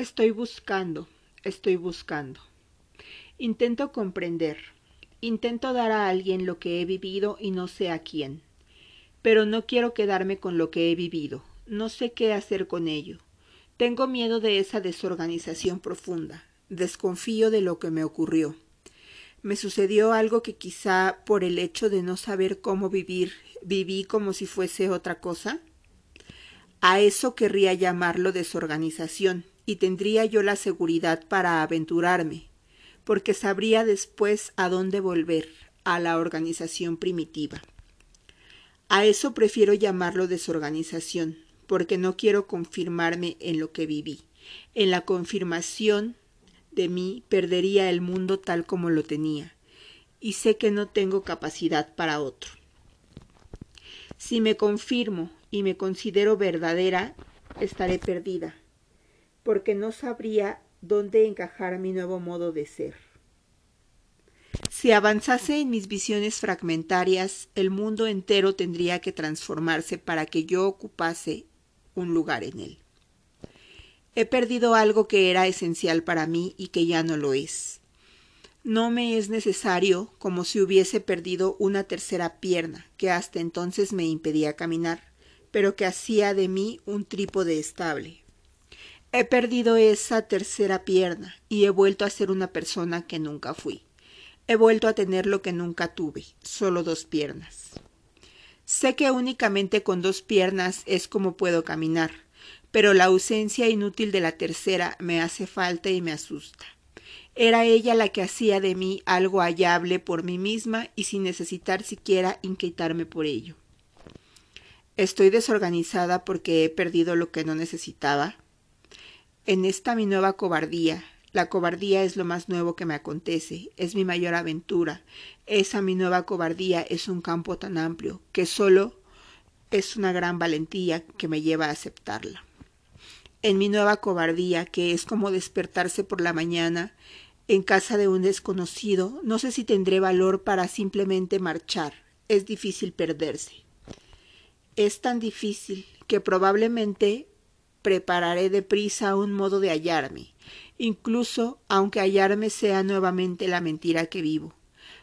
Estoy buscando, estoy buscando. Intento comprender, intento dar a alguien lo que he vivido y no sé a quién. Pero no quiero quedarme con lo que he vivido, no sé qué hacer con ello. Tengo miedo de esa desorganización profunda, desconfío de lo que me ocurrió. Me sucedió algo que quizá por el hecho de no saber cómo vivir, viví como si fuese otra cosa. A eso querría llamarlo desorganización, y tendría yo la seguridad para aventurarme, porque sabría después a dónde volver, a la organización primitiva. A eso prefiero llamarlo desorganización, porque no quiero confirmarme en lo que viví. En la confirmación de mí perdería el mundo tal como lo tenía, y sé que no tengo capacidad para otro. Si me confirmo y me considero verdadera, estaré perdida, porque no sabría dónde encajar mi nuevo modo de ser. Si avanzase en mis visiones fragmentarias, el mundo entero tendría que transformarse para que yo ocupase un lugar en él. He perdido algo que era esencial para mí y que ya no lo es. No me es necesario como si hubiese perdido una tercera pierna que hasta entonces me impedía caminar, pero que hacía de mí un trípode estable. He perdido esa tercera pierna y he vuelto a ser una persona que nunca fui. He vuelto a tener lo que nunca tuve, solo dos piernas. Sé que únicamente con dos piernas es como puedo caminar, pero la ausencia inútil de la tercera me hace falta y me asusta. Era ella la que hacía de mí algo hallable por mí misma y sin necesitar siquiera inquietarme por ello. Estoy desorganizada porque he perdido lo que no necesitaba. En esta mi nueva cobardía, la cobardía es lo más nuevo que me acontece, es mi mayor aventura. Esa mi nueva cobardía es un campo tan amplio que solo es una gran valentía que me lleva a aceptarla en mi nueva cobardía, que es como despertarse por la mañana en casa de un desconocido, no sé si tendré valor para simplemente marchar. Es difícil perderse. Es tan difícil que probablemente prepararé deprisa un modo de hallarme, incluso aunque hallarme sea nuevamente la mentira que vivo.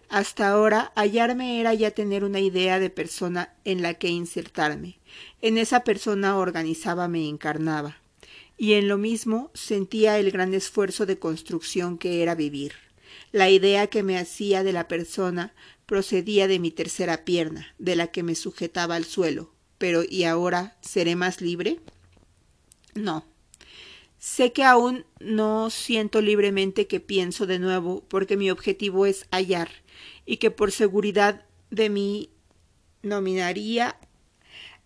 Hasta ahora hallarme era ya tener una idea de persona en la que insertarme. En esa persona organizaba me encarnaba y en lo mismo sentía el gran esfuerzo de construcción que era vivir. La idea que me hacía de la persona procedía de mi tercera pierna, de la que me sujetaba al suelo. Pero ¿y ahora seré más libre? No. Sé que aún no siento libremente que pienso de nuevo, porque mi objetivo es hallar, y que por seguridad de mí nominaría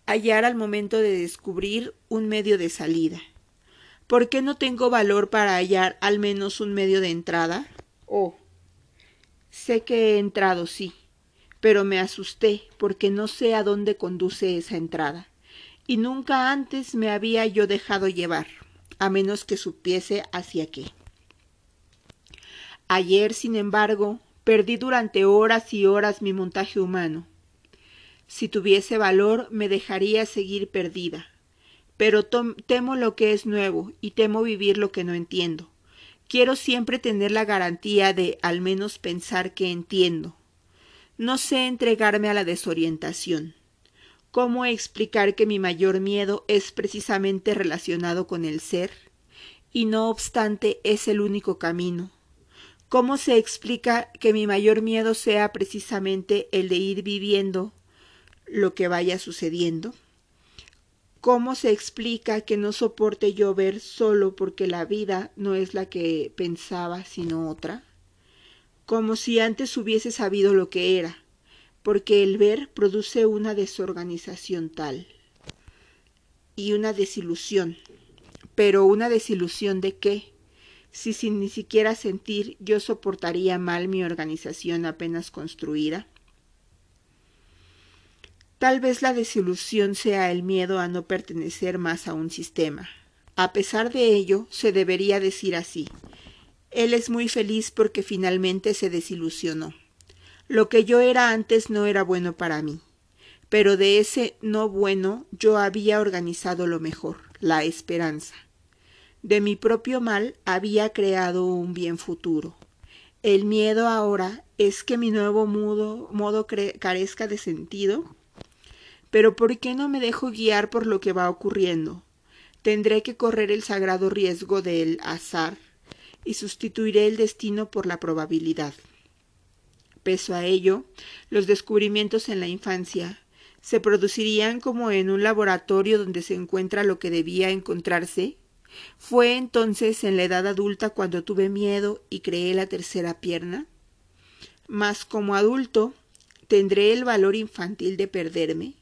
hallar al momento de descubrir un medio de salida. ¿Por qué no tengo valor para hallar al menos un medio de entrada? Oh, sé que he entrado, sí, pero me asusté porque no sé a dónde conduce esa entrada, y nunca antes me había yo dejado llevar, a menos que supiese hacia qué. Ayer, sin embargo, perdí durante horas y horas mi montaje humano. Si tuviese valor, me dejaría seguir perdida, pero temo lo que es nuevo y temo vivir lo que no entiendo. Quiero siempre tener la garantía de al menos pensar que entiendo. No sé entregarme a la desorientación. ¿Cómo explicar que mi mayor miedo es precisamente relacionado con el ser? Y no obstante es el único camino. ¿Cómo se explica que mi mayor miedo sea precisamente el de ir viviendo lo que vaya sucediendo? ¿Cómo se explica que no soporte yo ver solo porque la vida no es la que pensaba, sino otra? Como si antes hubiese sabido lo que era, porque el ver produce una desorganización tal y una desilusión. Pero una desilusión de qué? Si sin ni siquiera sentir yo soportaría mal mi organización apenas construida. Tal vez la desilusión sea el miedo a no pertenecer más a un sistema. A pesar de ello, se debería decir así. Él es muy feliz porque finalmente se desilusionó. Lo que yo era antes no era bueno para mí. Pero de ese no bueno yo había organizado lo mejor, la esperanza. De mi propio mal había creado un bien futuro. El miedo ahora es que mi nuevo modo carezca de sentido. Pero ¿por qué no me dejo guiar por lo que va ocurriendo? Tendré que correr el sagrado riesgo del azar y sustituiré el destino por la probabilidad. Peso a ello, los descubrimientos en la infancia se producirían como en un laboratorio donde se encuentra lo que debía encontrarse. Fue entonces en la edad adulta cuando tuve miedo y creé la tercera pierna. Mas como adulto, ¿tendré el valor infantil de perderme?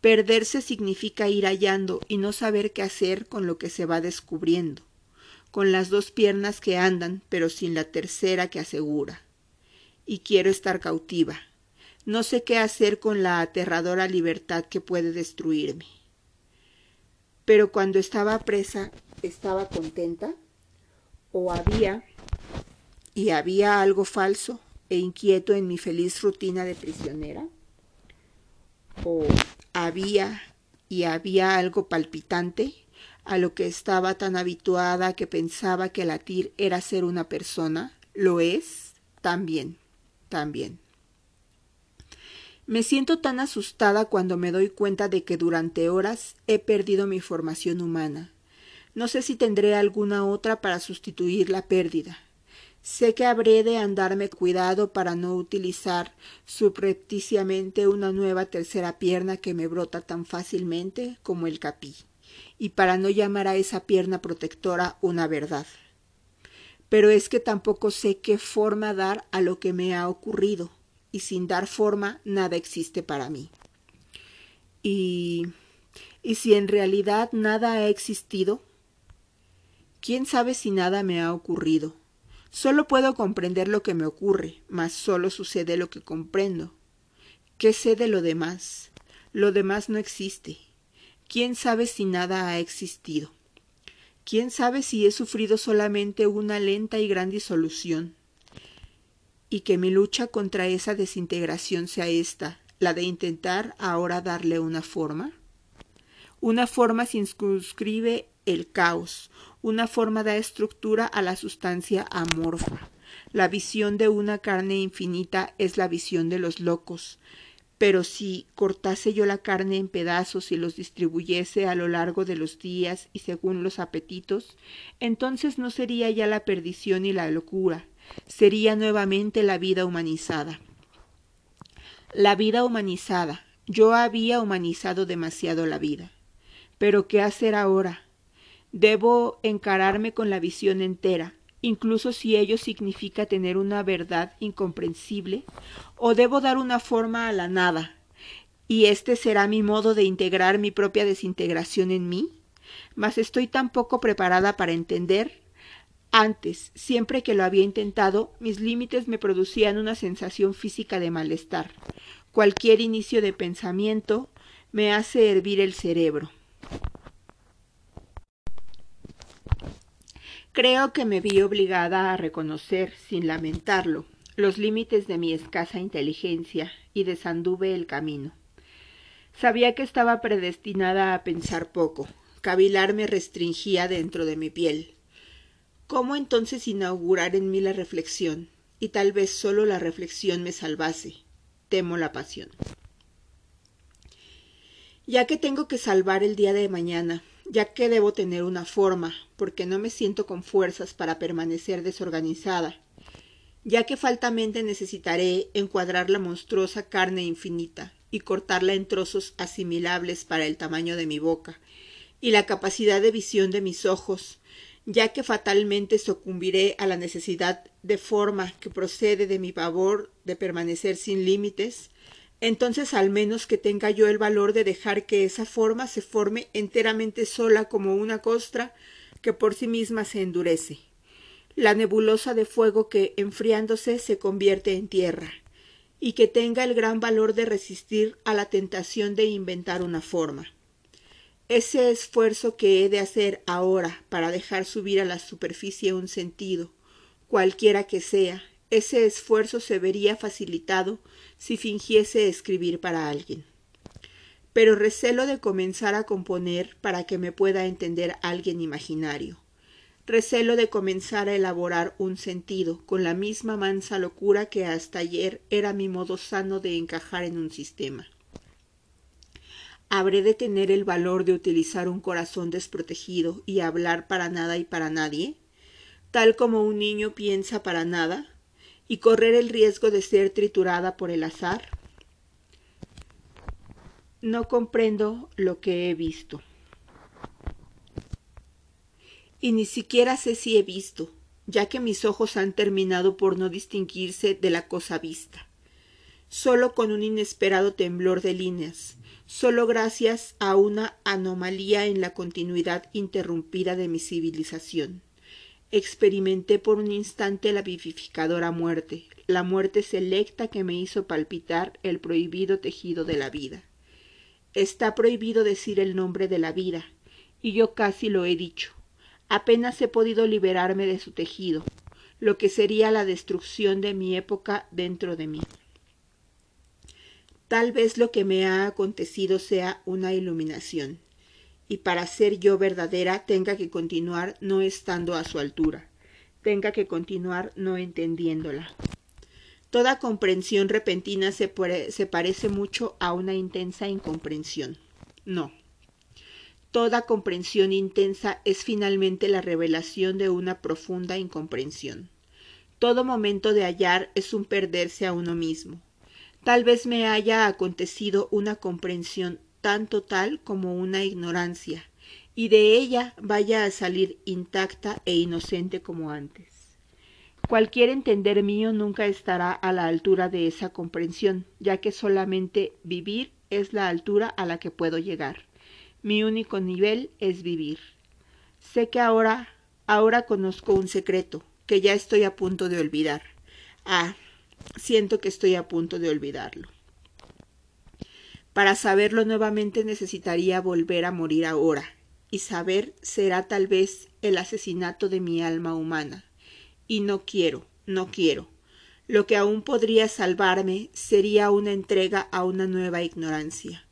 Perderse significa ir hallando y no saber qué hacer con lo que se va descubriendo, con las dos piernas que andan, pero sin la tercera que asegura. Y quiero estar cautiva. No sé qué hacer con la aterradora libertad que puede destruirme. Pero cuando estaba presa, ¿estaba contenta? ¿O había y había algo falso e inquieto en mi feliz rutina de prisionera? ¿O había y había algo palpitante a lo que estaba tan habituada que pensaba que latir era ser una persona? ¿Lo es? También, también. Me siento tan asustada cuando me doy cuenta de que durante horas he perdido mi formación humana. No sé si tendré alguna otra para sustituir la pérdida. Sé que habré de andarme cuidado para no utilizar subrepticiamente una nueva tercera pierna que me brota tan fácilmente como el capí, y para no llamar a esa pierna protectora una verdad. Pero es que tampoco sé qué forma dar a lo que me ha ocurrido y sin dar forma nada existe para mí. Y, y si en realidad nada ha existido, ¿quién sabe si nada me ha ocurrido? Solo puedo comprender lo que me ocurre, mas solo sucede lo que comprendo. ¿Qué sé de lo demás? Lo demás no existe. ¿Quién sabe si nada ha existido? ¿Quién sabe si he sufrido solamente una lenta y gran disolución? y que mi lucha contra esa desintegración sea esta, la de intentar ahora darle una forma? Una forma circunscribe el caos, una forma da estructura a la sustancia amorfa. La visión de una carne infinita es la visión de los locos, pero si cortase yo la carne en pedazos y los distribuyese a lo largo de los días y según los apetitos, entonces no sería ya la perdición y la locura, sería nuevamente la vida humanizada. La vida humanizada. Yo había humanizado demasiado la vida. Pero ¿qué hacer ahora? Debo encararme con la visión entera, incluso si ello significa tener una verdad incomprensible, o debo dar una forma a la nada, y este será mi modo de integrar mi propia desintegración en mí, mas estoy tan poco preparada para entender antes, siempre que lo había intentado, mis límites me producían una sensación física de malestar. Cualquier inicio de pensamiento me hace hervir el cerebro. Creo que me vi obligada a reconocer, sin lamentarlo, los límites de mi escasa inteligencia y desanduve el camino. Sabía que estaba predestinada a pensar poco. Cavilar me restringía dentro de mi piel. ¿Cómo entonces inaugurar en mí la reflexión? Y tal vez solo la reflexión me salvase. Temo la pasión. Ya que tengo que salvar el día de mañana, ya que debo tener una forma, porque no me siento con fuerzas para permanecer desorganizada, ya que faltamente necesitaré encuadrar la monstruosa carne infinita y cortarla en trozos asimilables para el tamaño de mi boca y la capacidad de visión de mis ojos, ya que fatalmente sucumbiré a la necesidad de forma que procede de mi pavor de permanecer sin límites, entonces al menos que tenga yo el valor de dejar que esa forma se forme enteramente sola como una costra que por sí misma se endurece, la nebulosa de fuego que, enfriándose, se convierte en tierra, y que tenga el gran valor de resistir a la tentación de inventar una forma. Ese esfuerzo que he de hacer ahora para dejar subir a la superficie un sentido, cualquiera que sea, ese esfuerzo se vería facilitado si fingiese escribir para alguien. Pero recelo de comenzar a componer para que me pueda entender alguien imaginario. recelo de comenzar a elaborar un sentido con la misma mansa locura que hasta ayer era mi modo sano de encajar en un sistema. ¿Habré de tener el valor de utilizar un corazón desprotegido y hablar para nada y para nadie? Tal como un niño piensa para nada, y correr el riesgo de ser triturada por el azar? No comprendo lo que he visto. Y ni siquiera sé si he visto, ya que mis ojos han terminado por no distinguirse de la cosa vista. Solo con un inesperado temblor de líneas, solo gracias a una anomalía en la continuidad interrumpida de mi civilización. Experimenté por un instante la vivificadora muerte, la muerte selecta que me hizo palpitar el prohibido tejido de la vida. Está prohibido decir el nombre de la vida, y yo casi lo he dicho. Apenas he podido liberarme de su tejido, lo que sería la destrucción de mi época dentro de mí. Tal vez lo que me ha acontecido sea una iluminación, y para ser yo verdadera tenga que continuar no estando a su altura, tenga que continuar no entendiéndola. Toda comprensión repentina se, se parece mucho a una intensa incomprensión. No. Toda comprensión intensa es finalmente la revelación de una profunda incomprensión. Todo momento de hallar es un perderse a uno mismo. Tal vez me haya acontecido una comprensión tan total como una ignorancia, y de ella vaya a salir intacta e inocente como antes. Cualquier entender mío nunca estará a la altura de esa comprensión, ya que solamente vivir es la altura a la que puedo llegar. Mi único nivel es vivir. Sé que ahora, ahora conozco un secreto, que ya estoy a punto de olvidar. Ah, siento que estoy a punto de olvidarlo. Para saberlo nuevamente necesitaría volver a morir ahora, y saber será tal vez el asesinato de mi alma humana y no quiero, no quiero. Lo que aún podría salvarme sería una entrega a una nueva ignorancia.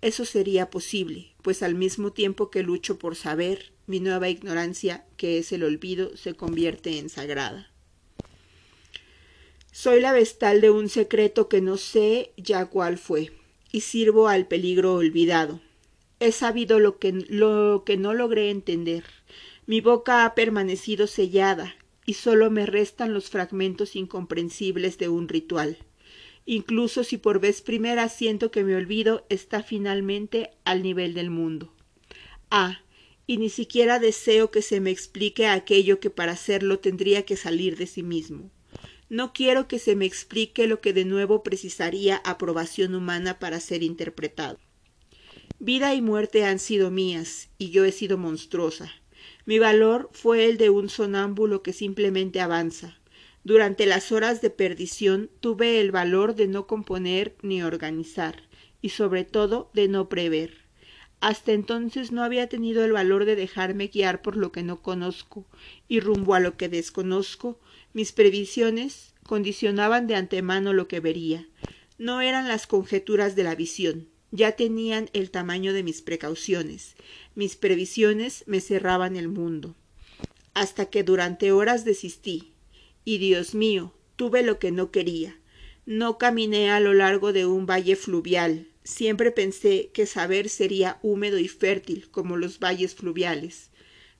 Eso sería posible, pues al mismo tiempo que lucho por saber, mi nueva ignorancia, que es el olvido, se convierte en sagrada. Soy la vestal de un secreto que no sé ya cuál fue, y sirvo al peligro olvidado. He sabido lo que, lo que no logré entender. Mi boca ha permanecido sellada, y solo me restan los fragmentos incomprensibles de un ritual. Incluso si por vez primera siento que mi olvido está finalmente al nivel del mundo. Ah, y ni siquiera deseo que se me explique aquello que para hacerlo tendría que salir de sí mismo. No quiero que se me explique lo que de nuevo precisaría aprobación humana para ser interpretado. Vida y muerte han sido mías, y yo he sido monstruosa. Mi valor fue el de un sonámbulo que simplemente avanza. Durante las horas de perdición tuve el valor de no componer ni organizar, y sobre todo de no prever. Hasta entonces no había tenido el valor de dejarme guiar por lo que no conozco, y rumbo a lo que desconozco, mis previsiones condicionaban de antemano lo que vería. No eran las conjeturas de la visión, ya tenían el tamaño de mis precauciones, mis previsiones me cerraban el mundo. Hasta que durante horas desistí. Y Dios mío, tuve lo que no quería. No caminé a lo largo de un valle fluvial. Siempre pensé que saber sería húmedo y fértil como los valles fluviales.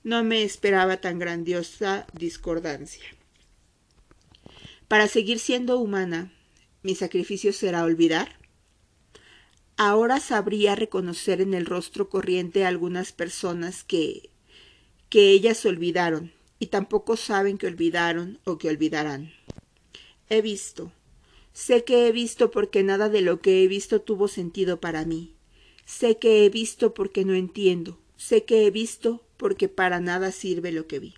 No me esperaba tan grandiosa discordancia. Para seguir siendo humana, ¿mi sacrificio será olvidar? ahora sabría reconocer en el rostro corriente a algunas personas que que ellas olvidaron y tampoco saben que olvidaron o que olvidarán. He visto, sé que he visto porque nada de lo que he visto tuvo sentido para mí. Sé que he visto porque no entiendo, sé que he visto porque para nada sirve lo que vi.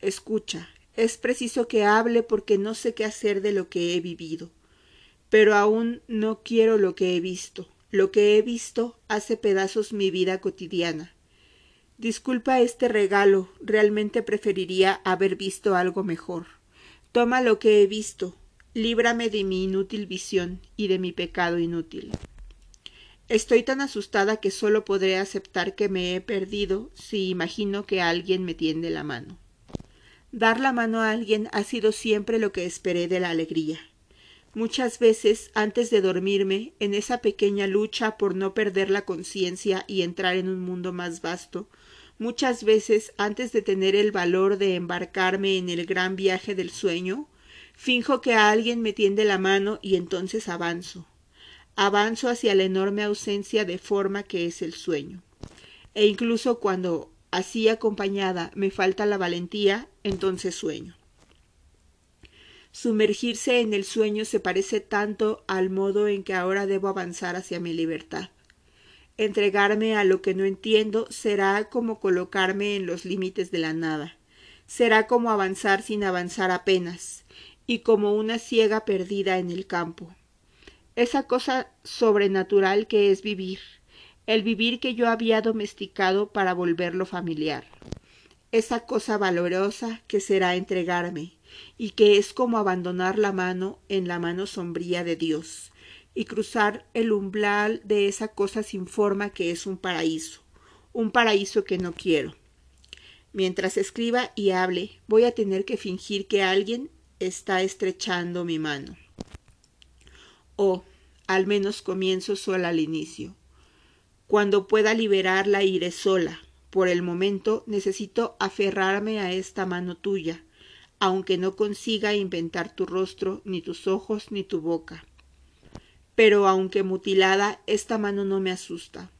Escucha, es preciso que hable porque no sé qué hacer de lo que he vivido pero aún no quiero lo que he visto. Lo que he visto hace pedazos mi vida cotidiana. Disculpa este regalo, realmente preferiría haber visto algo mejor. Toma lo que he visto, líbrame de mi inútil visión y de mi pecado inútil. Estoy tan asustada que solo podré aceptar que me he perdido si imagino que alguien me tiende la mano. Dar la mano a alguien ha sido siempre lo que esperé de la alegría. Muchas veces, antes de dormirme, en esa pequeña lucha por no perder la conciencia y entrar en un mundo más vasto, muchas veces, antes de tener el valor de embarcarme en el gran viaje del sueño, finjo que a alguien me tiende la mano y entonces avanzo. Avanzo hacia la enorme ausencia de forma que es el sueño. E incluso cuando, así acompañada, me falta la valentía, entonces sueño. Sumergirse en el sueño se parece tanto al modo en que ahora debo avanzar hacia mi libertad. Entregarme a lo que no entiendo será como colocarme en los límites de la nada. Será como avanzar sin avanzar apenas, y como una ciega perdida en el campo. Esa cosa sobrenatural que es vivir, el vivir que yo había domesticado para volverlo familiar. Esa cosa valorosa que será entregarme, y que es como abandonar la mano en la mano sombría de Dios, y cruzar el umbral de esa cosa sin forma que es un paraíso, un paraíso que no quiero. Mientras escriba y hable, voy a tener que fingir que alguien está estrechando mi mano. O, al menos comienzo sola al inicio. Cuando pueda liberarla iré sola. Por el momento necesito aferrarme a esta mano tuya, aunque no consiga inventar tu rostro, ni tus ojos, ni tu boca. Pero aunque mutilada, esta mano no me asusta.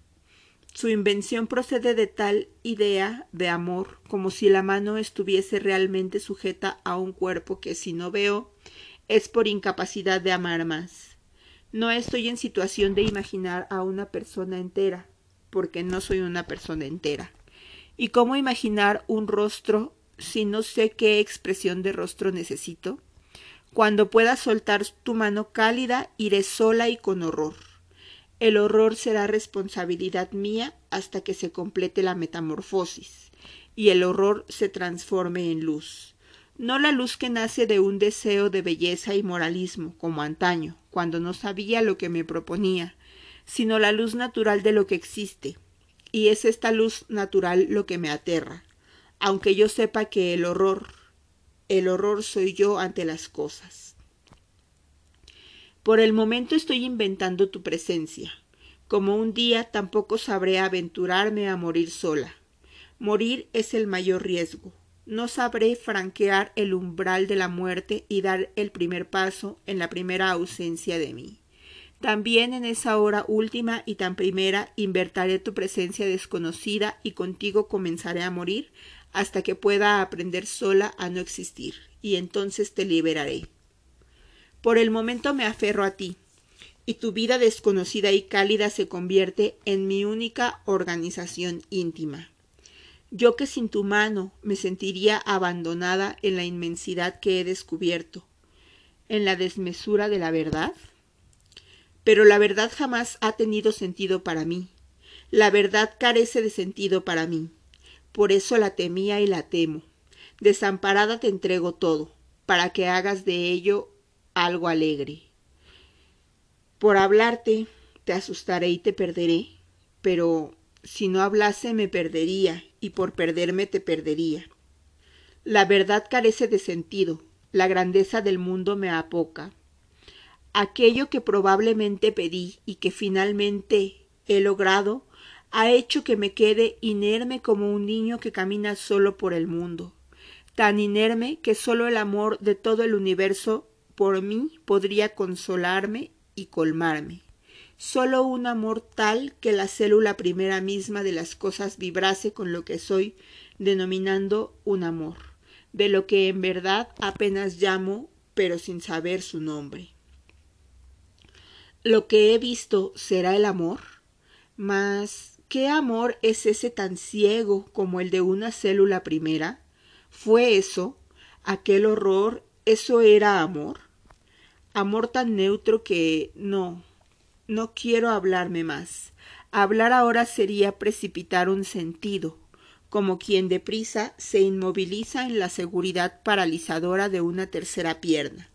Su invención procede de tal idea de amor, como si la mano estuviese realmente sujeta a un cuerpo que si no veo es por incapacidad de amar más. No estoy en situación de imaginar a una persona entera, porque no soy una persona entera. ¿Y cómo imaginar un rostro si no sé qué expresión de rostro necesito? Cuando pueda soltar tu mano cálida, iré sola y con horror. El horror será responsabilidad mía hasta que se complete la metamorfosis y el horror se transforme en luz. No la luz que nace de un deseo de belleza y moralismo, como antaño, cuando no sabía lo que me proponía, sino la luz natural de lo que existe. Y es esta luz natural lo que me aterra, aunque yo sepa que el horror, el horror soy yo ante las cosas. Por el momento estoy inventando tu presencia. Como un día tampoco sabré aventurarme a morir sola. Morir es el mayor riesgo. No sabré franquear el umbral de la muerte y dar el primer paso en la primera ausencia de mí. También en esa hora última y tan primera invertiré tu presencia desconocida y contigo comenzaré a morir hasta que pueda aprender sola a no existir, y entonces te liberaré. Por el momento me aferro a ti, y tu vida desconocida y cálida se convierte en mi única organización íntima. Yo que sin tu mano me sentiría abandonada en la inmensidad que he descubierto, en la desmesura de la verdad. Pero la verdad jamás ha tenido sentido para mí. La verdad carece de sentido para mí por eso la temía y la temo. Desamparada te entrego todo, para que hagas de ello algo alegre. Por hablarte, te asustaré y te perderé, pero si no hablase me perdería, y por perderme te perdería. La verdad carece de sentido, la grandeza del mundo me apoca. Aquello que probablemente pedí y que finalmente he logrado, ha hecho que me quede inerme como un niño que camina solo por el mundo, tan inerme que solo el amor de todo el universo por mí podría consolarme y colmarme. Solo un amor tal que la célula primera misma de las cosas vibrase con lo que soy, denominando un amor, de lo que en verdad apenas llamo, pero sin saber su nombre. Lo que he visto será el amor, mas ¿Qué amor es ese tan ciego como el de una célula primera? ¿Fue eso? ¿Aquel horror? ¿Eso era amor? Amor tan neutro que no, no quiero hablarme más. Hablar ahora sería precipitar un sentido, como quien deprisa se inmoviliza en la seguridad paralizadora de una tercera pierna.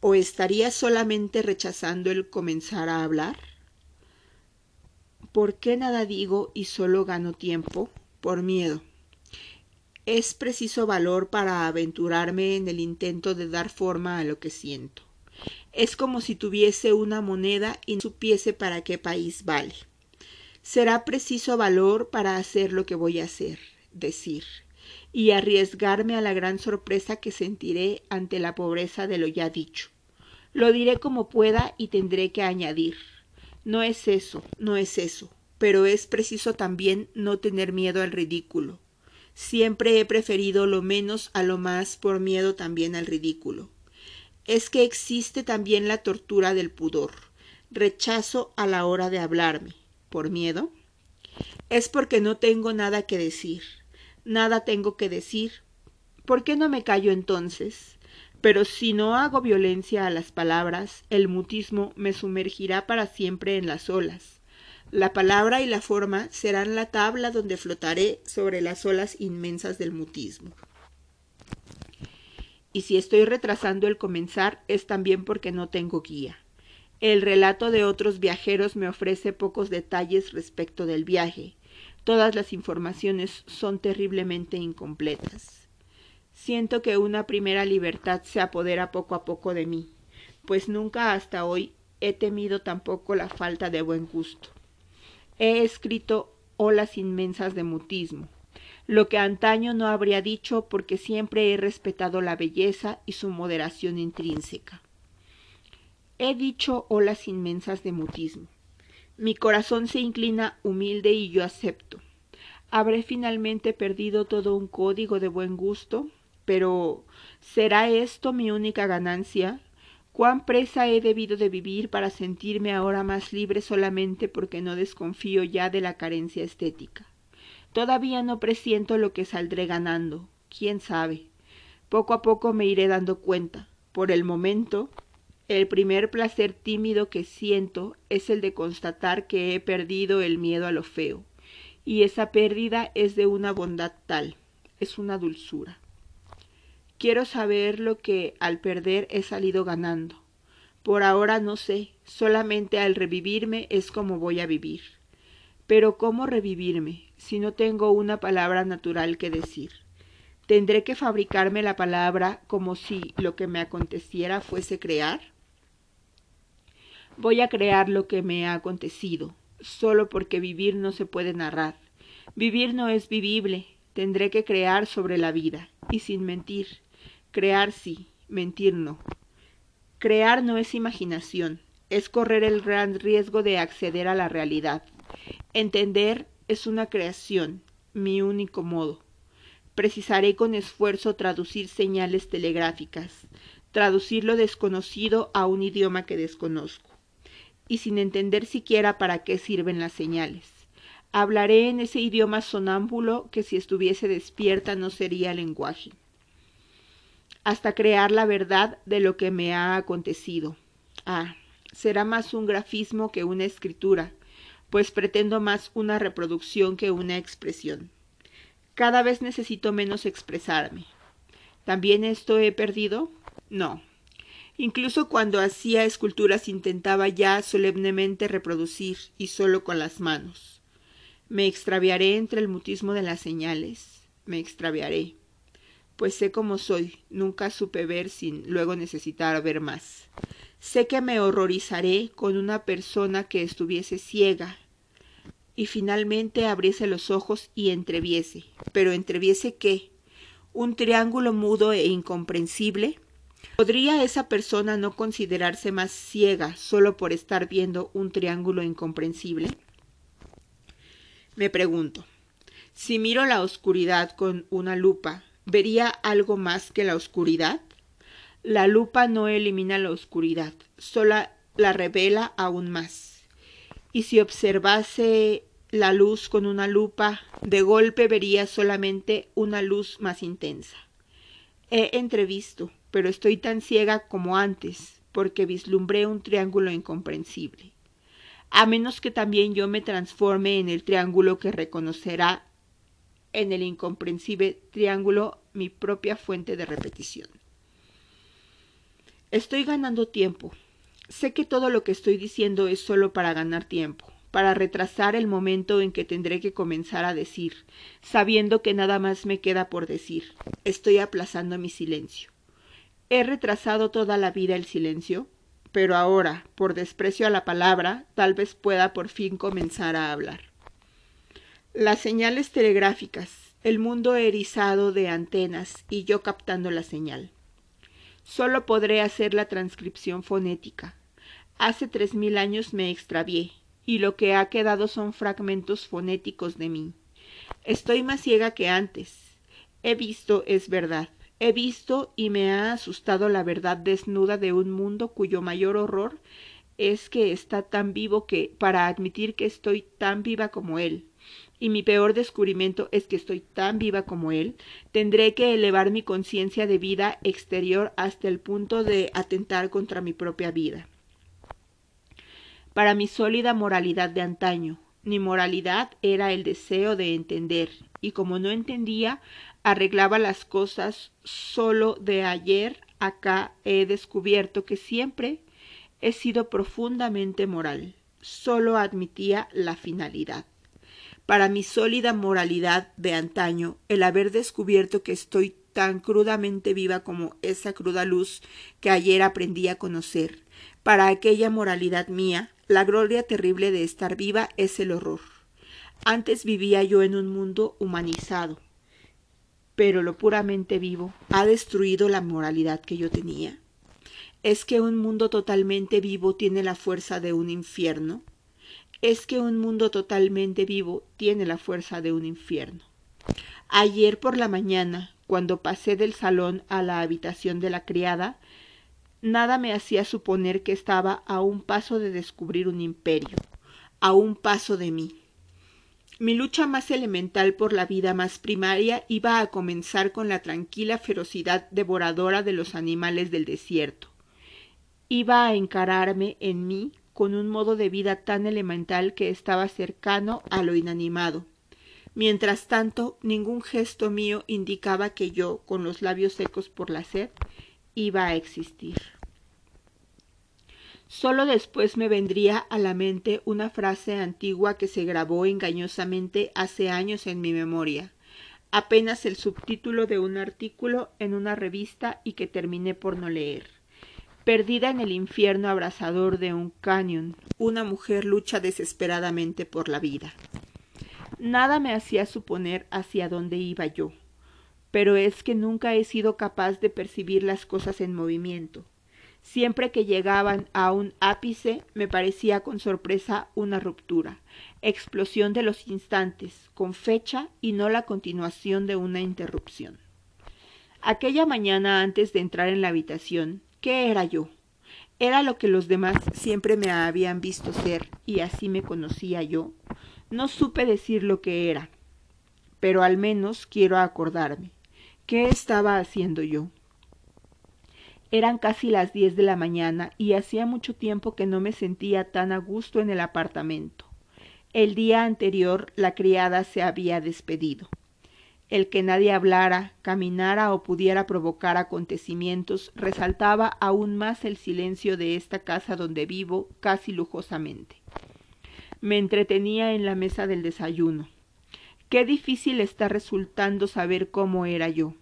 ¿O estaría solamente rechazando el comenzar a hablar? ¿Por qué nada digo y solo gano tiempo? Por miedo. Es preciso valor para aventurarme en el intento de dar forma a lo que siento. Es como si tuviese una moneda y no supiese para qué país vale. Será preciso valor para hacer lo que voy a hacer, decir, y arriesgarme a la gran sorpresa que sentiré ante la pobreza de lo ya dicho. Lo diré como pueda y tendré que añadir. No es eso, no es eso, pero es preciso también no tener miedo al ridículo. Siempre he preferido lo menos a lo más por miedo también al ridículo. Es que existe también la tortura del pudor, rechazo a la hora de hablarme. ¿Por miedo? Es porque no tengo nada que decir. Nada tengo que decir. ¿Por qué no me callo entonces? Pero si no hago violencia a las palabras, el mutismo me sumergirá para siempre en las olas. La palabra y la forma serán la tabla donde flotaré sobre las olas inmensas del mutismo. Y si estoy retrasando el comenzar es también porque no tengo guía. El relato de otros viajeros me ofrece pocos detalles respecto del viaje. Todas las informaciones son terriblemente incompletas. Siento que una primera libertad se apodera poco a poco de mí, pues nunca hasta hoy he temido tampoco la falta de buen gusto. He escrito olas inmensas de mutismo, lo que antaño no habría dicho porque siempre he respetado la belleza y su moderación intrínseca. He dicho olas inmensas de mutismo. Mi corazón se inclina humilde y yo acepto. ¿Habré finalmente perdido todo un código de buen gusto? Pero ¿será esto mi única ganancia? ¿Cuán presa he debido de vivir para sentirme ahora más libre solamente porque no desconfío ya de la carencia estética? Todavía no presiento lo que saldré ganando. ¿Quién sabe? Poco a poco me iré dando cuenta. Por el momento, el primer placer tímido que siento es el de constatar que he perdido el miedo a lo feo. Y esa pérdida es de una bondad tal, es una dulzura. Quiero saber lo que al perder he salido ganando. Por ahora no sé, solamente al revivirme es como voy a vivir. Pero ¿cómo revivirme si no tengo una palabra natural que decir? ¿Tendré que fabricarme la palabra como si lo que me aconteciera fuese crear? Voy a crear lo que me ha acontecido, solo porque vivir no se puede narrar. Vivir no es vivible, tendré que crear sobre la vida, y sin mentir, Crear sí, mentir no. Crear no es imaginación, es correr el gran riesgo de acceder a la realidad. Entender es una creación, mi único modo. Precisaré con esfuerzo traducir señales telegráficas, traducir lo desconocido a un idioma que desconozco, y sin entender siquiera para qué sirven las señales. Hablaré en ese idioma sonámbulo que si estuviese despierta no sería lenguaje hasta crear la verdad de lo que me ha acontecido. Ah, será más un grafismo que una escritura, pues pretendo más una reproducción que una expresión. Cada vez necesito menos expresarme. ¿También esto he perdido? No. Incluso cuando hacía esculturas intentaba ya solemnemente reproducir, y solo con las manos. Me extraviaré entre el mutismo de las señales. Me extraviaré pues sé cómo soy, nunca supe ver sin luego necesitar ver más. Sé que me horrorizaré con una persona que estuviese ciega y finalmente abriese los ojos y entreviese. Pero entreviese qué? ¿Un triángulo mudo e incomprensible? ¿Podría esa persona no considerarse más ciega solo por estar viendo un triángulo incomprensible? Me pregunto, si miro la oscuridad con una lupa, ¿Vería algo más que la oscuridad? La lupa no elimina la oscuridad, solo la revela aún más. Y si observase la luz con una lupa, de golpe vería solamente una luz más intensa. He entrevisto, pero estoy tan ciega como antes, porque vislumbré un triángulo incomprensible. A menos que también yo me transforme en el triángulo que reconocerá en el incomprensible triángulo mi propia fuente de repetición. Estoy ganando tiempo. Sé que todo lo que estoy diciendo es solo para ganar tiempo, para retrasar el momento en que tendré que comenzar a decir, sabiendo que nada más me queda por decir. Estoy aplazando mi silencio. He retrasado toda la vida el silencio, pero ahora, por desprecio a la palabra, tal vez pueda por fin comenzar a hablar. Las señales telegráficas, el mundo erizado de antenas y yo captando la señal. Solo podré hacer la transcripción fonética. Hace tres mil años me extravié, y lo que ha quedado son fragmentos fonéticos de mí. Estoy más ciega que antes. He visto, es verdad, he visto y me ha asustado la verdad desnuda de un mundo cuyo mayor horror es que está tan vivo que, para admitir que estoy tan viva como él, y mi peor descubrimiento es que estoy tan viva como él, tendré que elevar mi conciencia de vida exterior hasta el punto de atentar contra mi propia vida. Para mi sólida moralidad de antaño, mi moralidad era el deseo de entender, y como no entendía, arreglaba las cosas solo de ayer acá he descubierto que siempre he sido profundamente moral, solo admitía la finalidad para mi sólida moralidad de antaño el haber descubierto que estoy tan crudamente viva como esa cruda luz que ayer aprendí a conocer. Para aquella moralidad mía, la gloria terrible de estar viva es el horror. Antes vivía yo en un mundo humanizado, pero lo puramente vivo ha destruido la moralidad que yo tenía. ¿Es que un mundo totalmente vivo tiene la fuerza de un infierno? Es que un mundo totalmente vivo tiene la fuerza de un infierno. Ayer por la mañana, cuando pasé del salón a la habitación de la criada, nada me hacía suponer que estaba a un paso de descubrir un imperio, a un paso de mí. Mi lucha más elemental por la vida más primaria iba a comenzar con la tranquila ferocidad devoradora de los animales del desierto. Iba a encararme en mí con un modo de vida tan elemental que estaba cercano a lo inanimado. Mientras tanto, ningún gesto mío indicaba que yo, con los labios secos por la sed, iba a existir. Solo después me vendría a la mente una frase antigua que se grabó engañosamente hace años en mi memoria, apenas el subtítulo de un artículo en una revista y que terminé por no leer. Perdida en el infierno abrasador de un cañón, una mujer lucha desesperadamente por la vida. Nada me hacía suponer hacia dónde iba yo, pero es que nunca he sido capaz de percibir las cosas en movimiento. Siempre que llegaban a un ápice me parecía con sorpresa una ruptura, explosión de los instantes, con fecha y no la continuación de una interrupción. Aquella mañana antes de entrar en la habitación, ¿Qué era yo? Era lo que los demás siempre me habían visto ser, y así me conocía yo. No supe decir lo que era, pero al menos quiero acordarme. ¿Qué estaba haciendo yo? Eran casi las diez de la mañana y hacía mucho tiempo que no me sentía tan a gusto en el apartamento. El día anterior la criada se había despedido el que nadie hablara, caminara o pudiera provocar acontecimientos resaltaba aún más el silencio de esta casa donde vivo casi lujosamente. Me entretenía en la mesa del desayuno. Qué difícil está resultando saber cómo era yo.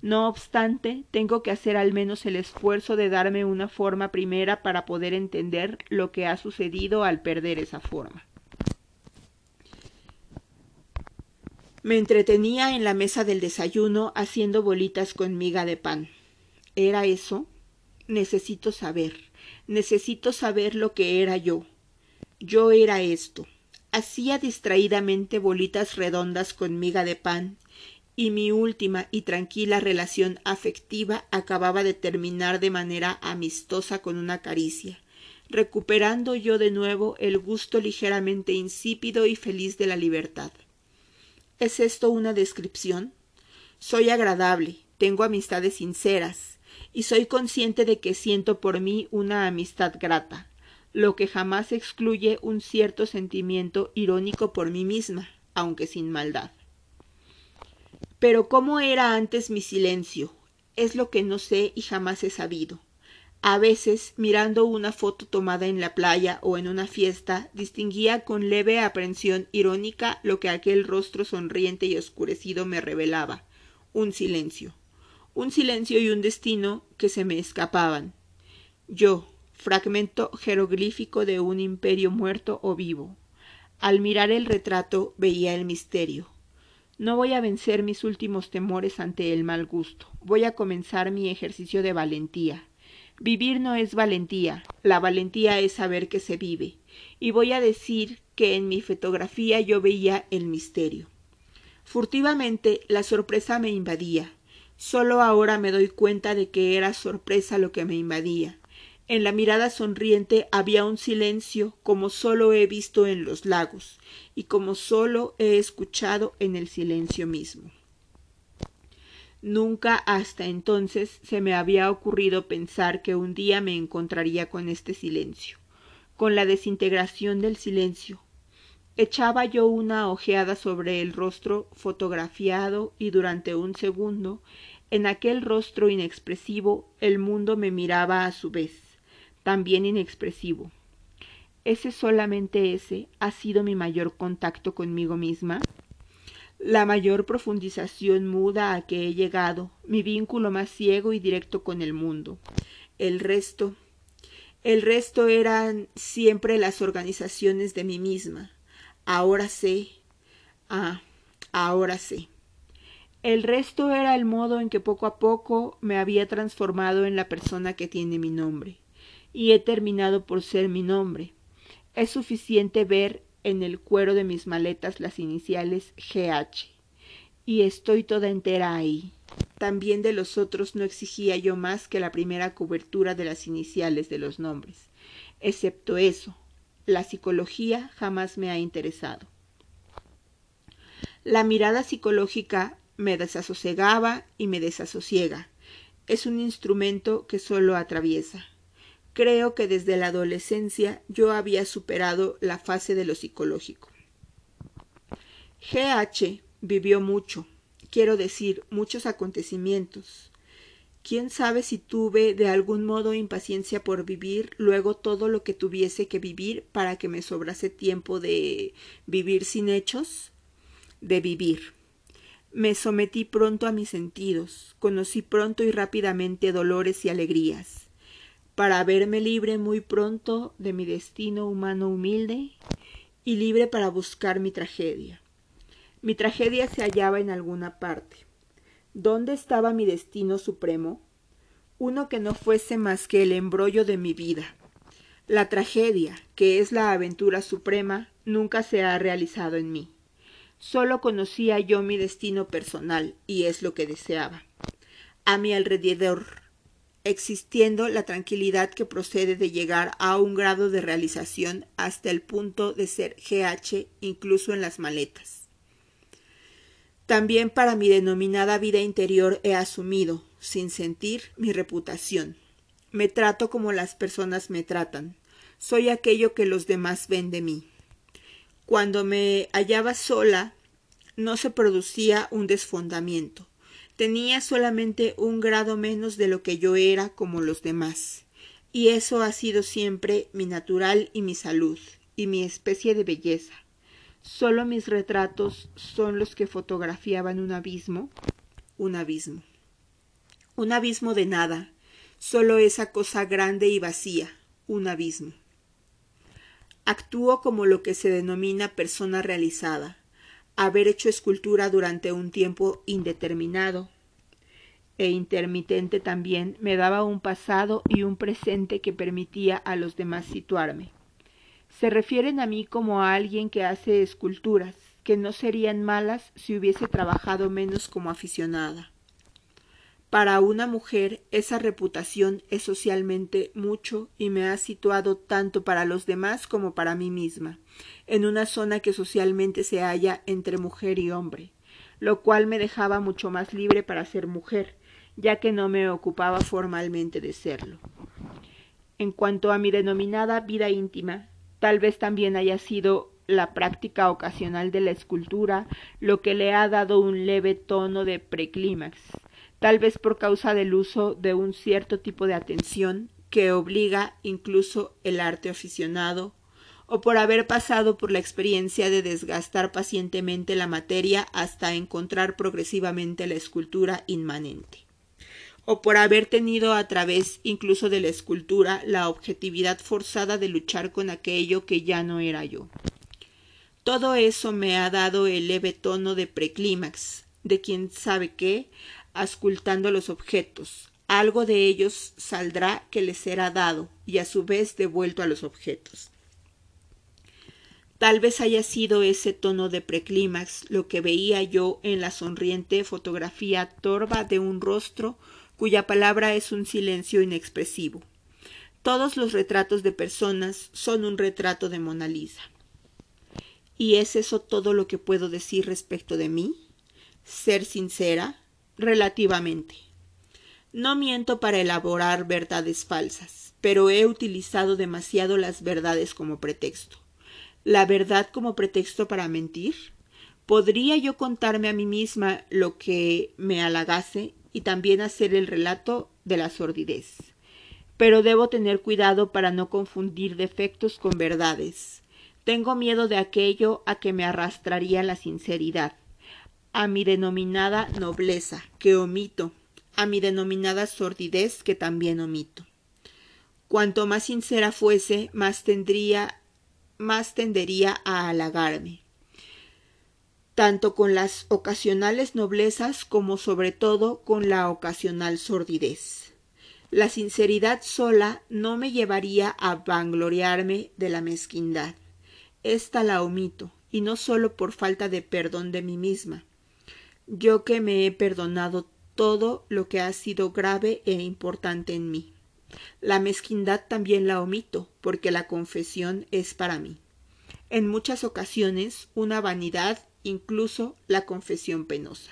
No obstante, tengo que hacer al menos el esfuerzo de darme una forma primera para poder entender lo que ha sucedido al perder esa forma. Me entretenía en la mesa del desayuno haciendo bolitas con miga de pan. ¿Era eso? Necesito saber. Necesito saber lo que era yo. Yo era esto. Hacía distraídamente bolitas redondas con miga de pan y mi última y tranquila relación afectiva acababa de terminar de manera amistosa con una caricia, recuperando yo de nuevo el gusto ligeramente insípido y feliz de la libertad. ¿Es esto una descripción? Soy agradable, tengo amistades sinceras, y soy consciente de que siento por mí una amistad grata, lo que jamás excluye un cierto sentimiento irónico por mí misma, aunque sin maldad. Pero cómo era antes mi silencio, es lo que no sé y jamás he sabido. A veces, mirando una foto tomada en la playa o en una fiesta, distinguía con leve aprensión irónica lo que aquel rostro sonriente y oscurecido me revelaba. Un silencio. Un silencio y un destino que se me escapaban. Yo, fragmento jeroglífico de un imperio muerto o vivo. Al mirar el retrato veía el misterio. No voy a vencer mis últimos temores ante el mal gusto. Voy a comenzar mi ejercicio de valentía. Vivir no es valentía, la valentía es saber que se vive. Y voy a decir que en mi fotografía yo veía el misterio. Furtivamente la sorpresa me invadía. Solo ahora me doy cuenta de que era sorpresa lo que me invadía. En la mirada sonriente había un silencio como solo he visto en los lagos y como solo he escuchado en el silencio mismo. Nunca hasta entonces se me había ocurrido pensar que un día me encontraría con este silencio, con la desintegración del silencio. Echaba yo una ojeada sobre el rostro fotografiado y durante un segundo, en aquel rostro inexpresivo, el mundo me miraba a su vez, también inexpresivo. ¿Ese solamente ese ha sido mi mayor contacto conmigo misma? La mayor profundización muda a que he llegado, mi vínculo más ciego y directo con el mundo. El resto, el resto eran siempre las organizaciones de mí misma. Ahora sé, ah, ahora sé. El resto era el modo en que poco a poco me había transformado en la persona que tiene mi nombre, y he terminado por ser mi nombre. Es suficiente ver en el cuero de mis maletas las iniciales GH. Y estoy toda entera ahí. También de los otros no exigía yo más que la primera cobertura de las iniciales de los nombres. Excepto eso, la psicología jamás me ha interesado. La mirada psicológica me desasosegaba y me desasosiega. Es un instrumento que solo atraviesa. Creo que desde la adolescencia yo había superado la fase de lo psicológico. GH vivió mucho, quiero decir, muchos acontecimientos. ¿Quién sabe si tuve de algún modo impaciencia por vivir luego todo lo que tuviese que vivir para que me sobrase tiempo de vivir sin hechos? De vivir. Me sometí pronto a mis sentidos, conocí pronto y rápidamente dolores y alegrías para verme libre muy pronto de mi destino humano humilde y libre para buscar mi tragedia. Mi tragedia se hallaba en alguna parte. ¿Dónde estaba mi destino supremo? Uno que no fuese más que el embrollo de mi vida. La tragedia, que es la aventura suprema, nunca se ha realizado en mí. Solo conocía yo mi destino personal, y es lo que deseaba. A mi alrededor existiendo la tranquilidad que procede de llegar a un grado de realización hasta el punto de ser GH incluso en las maletas. También para mi denominada vida interior he asumido, sin sentir, mi reputación. Me trato como las personas me tratan. Soy aquello que los demás ven de mí. Cuando me hallaba sola, no se producía un desfondamiento tenía solamente un grado menos de lo que yo era como los demás, y eso ha sido siempre mi natural y mi salud, y mi especie de belleza. Solo mis retratos son los que fotografiaban un abismo, un abismo. Un abismo de nada, solo esa cosa grande y vacía, un abismo. Actúo como lo que se denomina persona realizada, haber hecho escultura durante un tiempo indeterminado e intermitente también me daba un pasado y un presente que permitía a los demás situarme. Se refieren a mí como a alguien que hace esculturas, que no serían malas si hubiese trabajado menos como aficionada. Para una mujer esa reputación es socialmente mucho y me ha situado tanto para los demás como para mí misma, en una zona que socialmente se halla entre mujer y hombre, lo cual me dejaba mucho más libre para ser mujer, ya que no me ocupaba formalmente de serlo. En cuanto a mi denominada vida íntima, tal vez también haya sido la práctica ocasional de la escultura lo que le ha dado un leve tono de preclímax, tal vez por causa del uso de un cierto tipo de atención que obliga incluso el arte aficionado, o por haber pasado por la experiencia de desgastar pacientemente la materia hasta encontrar progresivamente la escultura inmanente, o por haber tenido a través incluso de la escultura la objetividad forzada de luchar con aquello que ya no era yo. Todo eso me ha dado el leve tono de preclímax, de quien sabe qué, ascultando los objetos. Algo de ellos saldrá que les será dado y a su vez devuelto a los objetos. Tal vez haya sido ese tono de preclímax lo que veía yo en la sonriente fotografía torva de un rostro cuya palabra es un silencio inexpresivo. Todos los retratos de personas son un retrato de Mona Lisa. ¿Y es eso todo lo que puedo decir respecto de mí? Ser sincera, relativamente. No miento para elaborar verdades falsas, pero he utilizado demasiado las verdades como pretexto la verdad como pretexto para mentir? ¿Podría yo contarme a mí misma lo que me halagase y también hacer el relato de la sordidez? Pero debo tener cuidado para no confundir defectos con verdades. Tengo miedo de aquello a que me arrastraría la sinceridad, a mi denominada nobleza, que omito, a mi denominada sordidez, que también omito. Cuanto más sincera fuese, más tendría más tendería a halagarme, tanto con las ocasionales noblezas como sobre todo con la ocasional sordidez. La sinceridad sola no me llevaría a vangloriarme de la mezquindad. Esta la omito, y no solo por falta de perdón de mí misma. Yo que me he perdonado todo lo que ha sido grave e importante en mí. La mezquindad también la omito, porque la confesión es para mí. En muchas ocasiones una vanidad, incluso la confesión penosa.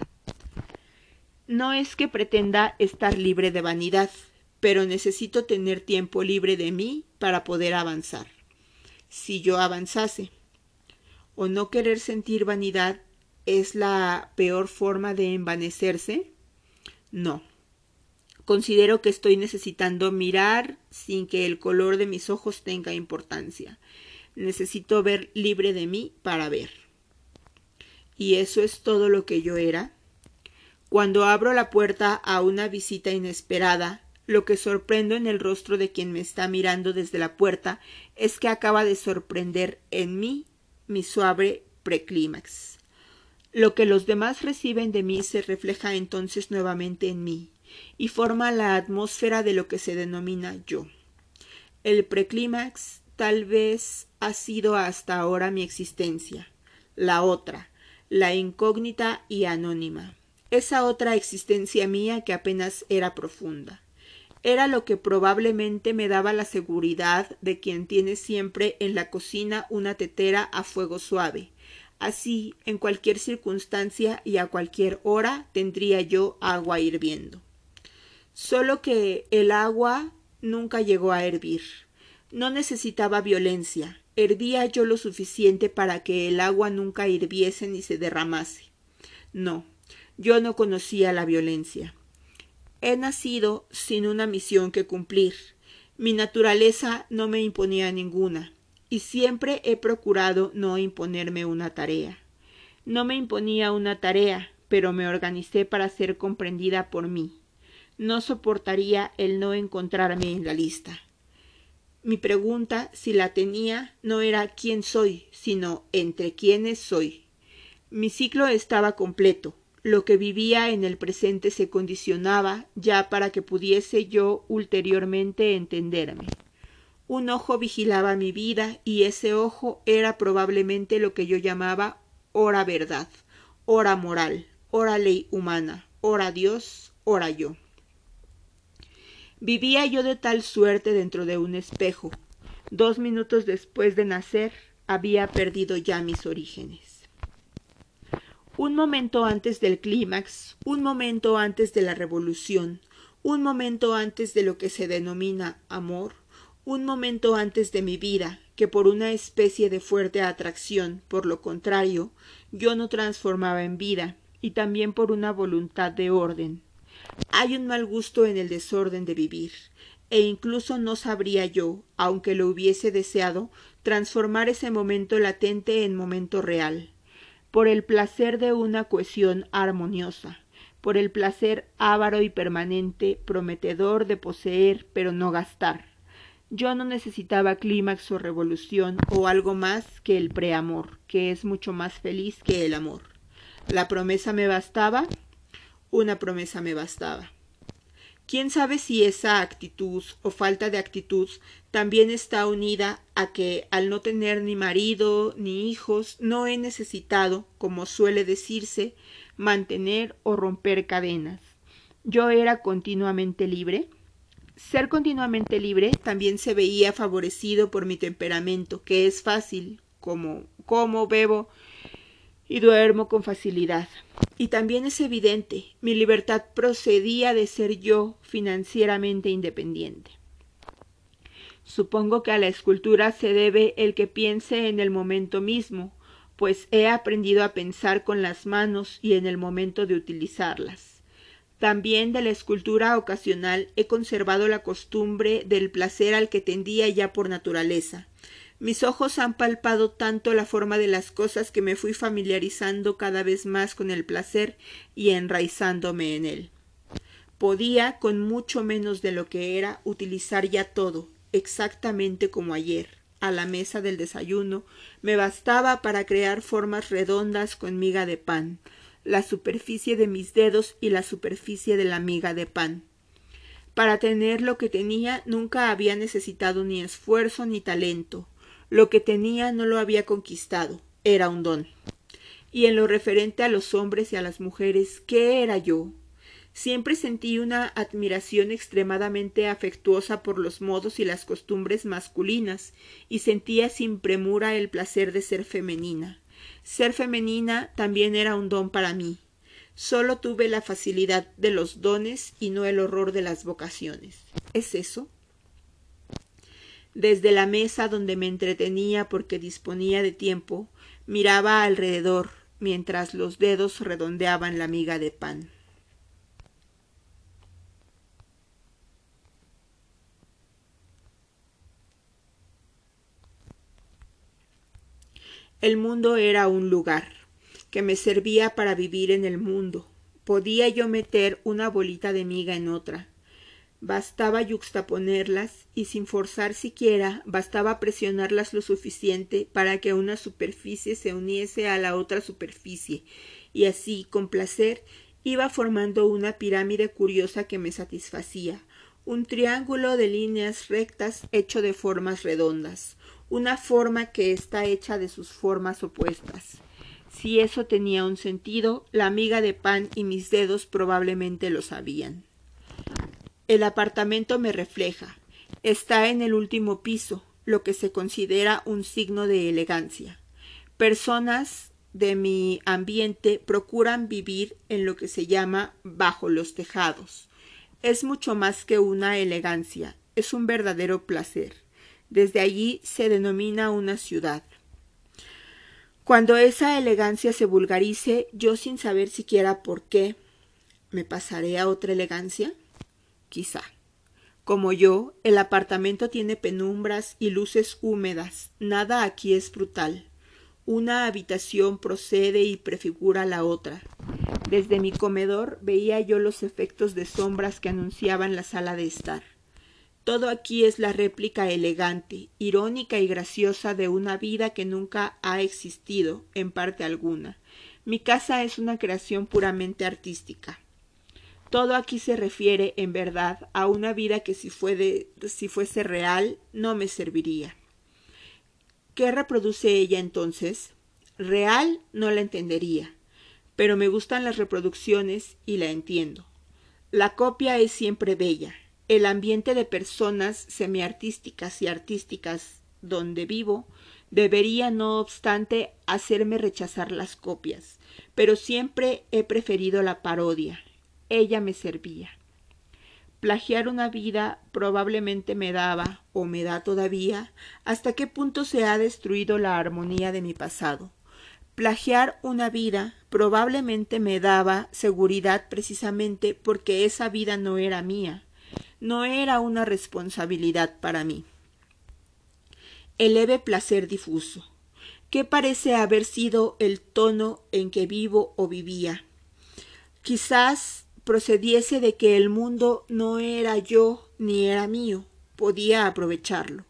No es que pretenda estar libre de vanidad, pero necesito tener tiempo libre de mí para poder avanzar. Si yo avanzase, o no querer sentir vanidad es la peor forma de envanecerse, no. Considero que estoy necesitando mirar sin que el color de mis ojos tenga importancia. Necesito ver libre de mí para ver. Y eso es todo lo que yo era. Cuando abro la puerta a una visita inesperada, lo que sorprendo en el rostro de quien me está mirando desde la puerta es que acaba de sorprender en mí mi suave preclímax. Lo que los demás reciben de mí se refleja entonces nuevamente en mí, y forma la atmósfera de lo que se denomina yo. El preclímax tal vez ha sido hasta ahora mi existencia, la otra, la incógnita y anónima, esa otra existencia mía que apenas era profunda. Era lo que probablemente me daba la seguridad de quien tiene siempre en la cocina una tetera a fuego suave. Así, en cualquier circunstancia y a cualquier hora tendría yo agua hirviendo solo que el agua nunca llegó a hervir. No necesitaba violencia. Hervía yo lo suficiente para que el agua nunca hirviese ni se derramase. No, yo no conocía la violencia. He nacido sin una misión que cumplir. Mi naturaleza no me imponía ninguna, y siempre he procurado no imponerme una tarea. No me imponía una tarea, pero me organicé para ser comprendida por mí no soportaría el no encontrarme en la lista. Mi pregunta, si la tenía, no era quién soy, sino entre quiénes soy. Mi ciclo estaba completo. Lo que vivía en el presente se condicionaba ya para que pudiese yo ulteriormente entenderme. Un ojo vigilaba mi vida y ese ojo era probablemente lo que yo llamaba hora verdad, hora moral, hora ley humana, hora Dios, hora yo. Vivía yo de tal suerte dentro de un espejo. Dos minutos después de nacer había perdido ya mis orígenes. Un momento antes del clímax, un momento antes de la revolución, un momento antes de lo que se denomina amor, un momento antes de mi vida, que por una especie de fuerte atracción, por lo contrario, yo no transformaba en vida, y también por una voluntad de orden, hay un mal gusto en el desorden de vivir. e incluso no sabría yo, aunque lo hubiese deseado, transformar ese momento latente en momento real, por el placer de una cohesión armoniosa, por el placer avaro y permanente, prometedor de poseer pero no gastar. Yo no necesitaba clímax o revolución o algo más que el preamor, que es mucho más feliz que el amor. La promesa me bastaba, una promesa me bastaba. ¿Quién sabe si esa actitud o falta de actitud también está unida a que al no tener ni marido ni hijos no he necesitado, como suele decirse, mantener o romper cadenas? Yo era continuamente libre. Ser continuamente libre también se veía favorecido por mi temperamento, que es fácil, como como, bebo y duermo con facilidad. Y también es evidente, mi libertad procedía de ser yo financieramente independiente. Supongo que a la escultura se debe el que piense en el momento mismo, pues he aprendido a pensar con las manos y en el momento de utilizarlas. También de la escultura ocasional he conservado la costumbre del placer al que tendía ya por naturaleza, mis ojos han palpado tanto la forma de las cosas que me fui familiarizando cada vez más con el placer y enraizándome en él. Podía, con mucho menos de lo que era, utilizar ya todo, exactamente como ayer, a la mesa del desayuno, me bastaba para crear formas redondas con miga de pan, la superficie de mis dedos y la superficie de la miga de pan. Para tener lo que tenía nunca había necesitado ni esfuerzo ni talento, lo que tenía no lo había conquistado, era un don. Y en lo referente a los hombres y a las mujeres, ¿qué era yo? Siempre sentí una admiración extremadamente afectuosa por los modos y las costumbres masculinas, y sentía sin premura el placer de ser femenina. Ser femenina también era un don para mí. Solo tuve la facilidad de los dones y no el horror de las vocaciones. ¿Es eso? Desde la mesa donde me entretenía porque disponía de tiempo, miraba alrededor mientras los dedos redondeaban la miga de pan. El mundo era un lugar que me servía para vivir en el mundo. Podía yo meter una bolita de miga en otra, Bastaba yuxtaponerlas y sin forzar siquiera bastaba presionarlas lo suficiente para que una superficie se uniese a la otra superficie. Y así, con placer, iba formando una pirámide curiosa que me satisfacía, un triángulo de líneas rectas hecho de formas redondas, una forma que está hecha de sus formas opuestas. Si eso tenía un sentido, la miga de pan y mis dedos probablemente lo sabían. El apartamento me refleja. Está en el último piso, lo que se considera un signo de elegancia. Personas de mi ambiente procuran vivir en lo que se llama bajo los tejados. Es mucho más que una elegancia, es un verdadero placer. Desde allí se denomina una ciudad. Cuando esa elegancia se vulgarice, yo sin saber siquiera por qué, ¿me pasaré a otra elegancia? quizá. Como yo, el apartamento tiene penumbras y luces húmedas. Nada aquí es brutal. Una habitación procede y prefigura la otra. Desde mi comedor veía yo los efectos de sombras que anunciaban la sala de estar. Todo aquí es la réplica elegante, irónica y graciosa de una vida que nunca ha existido, en parte alguna. Mi casa es una creación puramente artística. Todo aquí se refiere, en verdad, a una vida que si, si fuese real no me serviría. ¿Qué reproduce ella entonces? Real no la entendería, pero me gustan las reproducciones y la entiendo. La copia es siempre bella. El ambiente de personas semiartísticas y artísticas donde vivo debería, no obstante, hacerme rechazar las copias, pero siempre he preferido la parodia, ella me servía. Plagiar una vida probablemente me daba, o me da todavía, hasta qué punto se ha destruido la armonía de mi pasado. Plagiar una vida probablemente me daba seguridad precisamente porque esa vida no era mía. No era una responsabilidad para mí. El leve placer difuso. ¿Qué parece haber sido el tono en que vivo o vivía? Quizás procediese de que el mundo no era yo ni era mío, podía aprovecharlo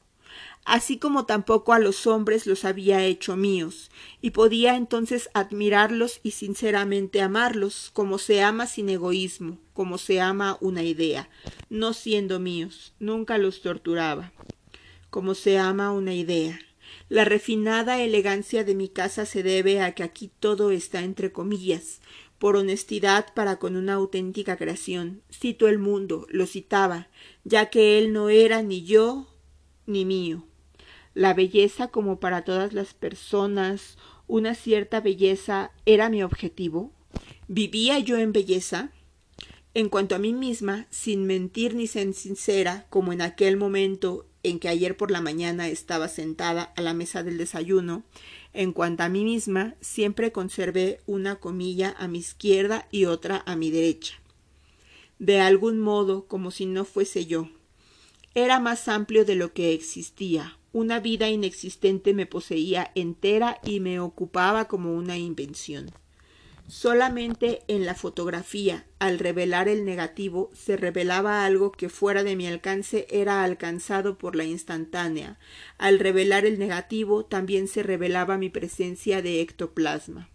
así como tampoco a los hombres los había hecho míos, y podía entonces admirarlos y sinceramente amarlos, como se ama sin egoísmo, como se ama una idea, no siendo míos, nunca los torturaba, como se ama una idea. La refinada elegancia de mi casa se debe a que aquí todo está entre comillas, por honestidad para con una auténtica creación. Cito el mundo, lo citaba, ya que él no era ni yo ni mío la belleza como para todas las personas, una cierta belleza era mi objetivo. ¿Vivía yo en belleza? En cuanto a mí misma, sin mentir ni ser sincera, como en aquel momento en que ayer por la mañana estaba sentada a la mesa del desayuno, en cuanto a mí misma, siempre conservé una comilla a mi izquierda y otra a mi derecha. De algún modo, como si no fuese yo. Era más amplio de lo que existía, una vida inexistente me poseía entera y me ocupaba como una invención. Solamente en la fotografía, al revelar el negativo, se revelaba algo que fuera de mi alcance era alcanzado por la instantánea. Al revelar el negativo también se revelaba mi presencia de ectoplasma.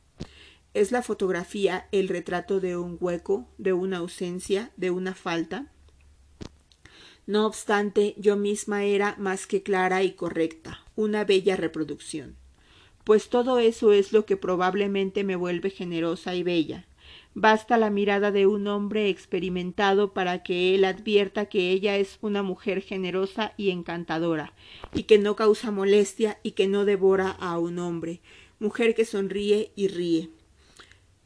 ¿Es la fotografía el retrato de un hueco, de una ausencia, de una falta? No obstante, yo misma era más que clara y correcta, una bella reproducción. Pues todo eso es lo que probablemente me vuelve generosa y bella. Basta la mirada de un hombre experimentado para que él advierta que ella es una mujer generosa y encantadora, y que no causa molestia y que no devora a un hombre, mujer que sonríe y ríe.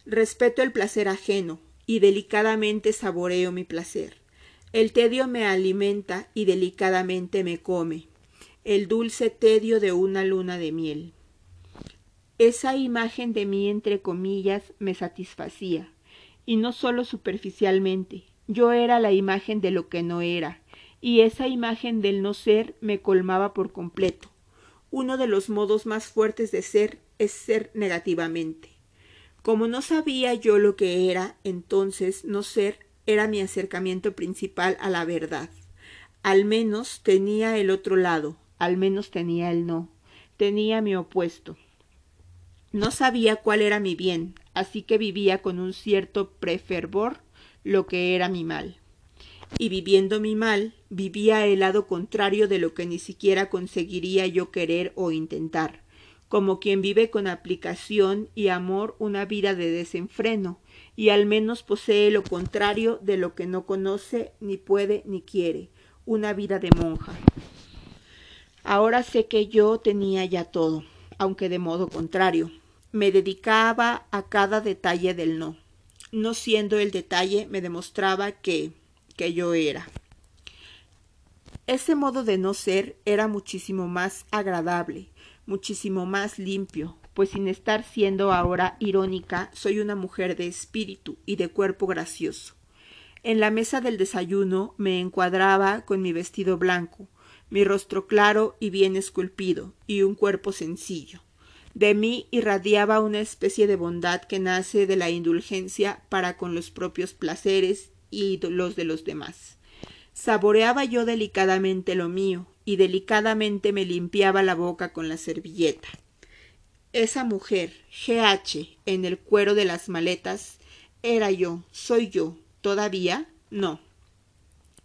Respeto el placer ajeno, y delicadamente saboreo mi placer. El tedio me alimenta y delicadamente me come, el dulce tedio de una luna de miel. Esa imagen de mí entre comillas me satisfacía, y no sólo superficialmente, yo era la imagen de lo que no era, y esa imagen del no ser me colmaba por completo. Uno de los modos más fuertes de ser es ser negativamente. Como no sabía yo lo que era, entonces no ser era mi acercamiento principal a la verdad. Al menos tenía el otro lado, al menos tenía el no, tenía mi opuesto. No sabía cuál era mi bien, así que vivía con un cierto prefervor lo que era mi mal. Y viviendo mi mal, vivía el lado contrario de lo que ni siquiera conseguiría yo querer o intentar, como quien vive con aplicación y amor una vida de desenfreno, y al menos posee lo contrario de lo que no conoce, ni puede, ni quiere, una vida de monja. Ahora sé que yo tenía ya todo, aunque de modo contrario. Me dedicaba a cada detalle del no. No siendo el detalle, me demostraba que, que yo era. Ese modo de no ser era muchísimo más agradable, muchísimo más limpio, pues sin estar siendo ahora irónica, soy una mujer de espíritu y de cuerpo gracioso. En la mesa del desayuno me encuadraba con mi vestido blanco, mi rostro claro y bien esculpido, y un cuerpo sencillo. De mí irradiaba una especie de bondad que nace de la indulgencia para con los propios placeres y los de los demás. Saboreaba yo delicadamente lo mío, y delicadamente me limpiaba la boca con la servilleta. Esa mujer, GH, en el cuero de las maletas, era yo, soy yo, todavía no.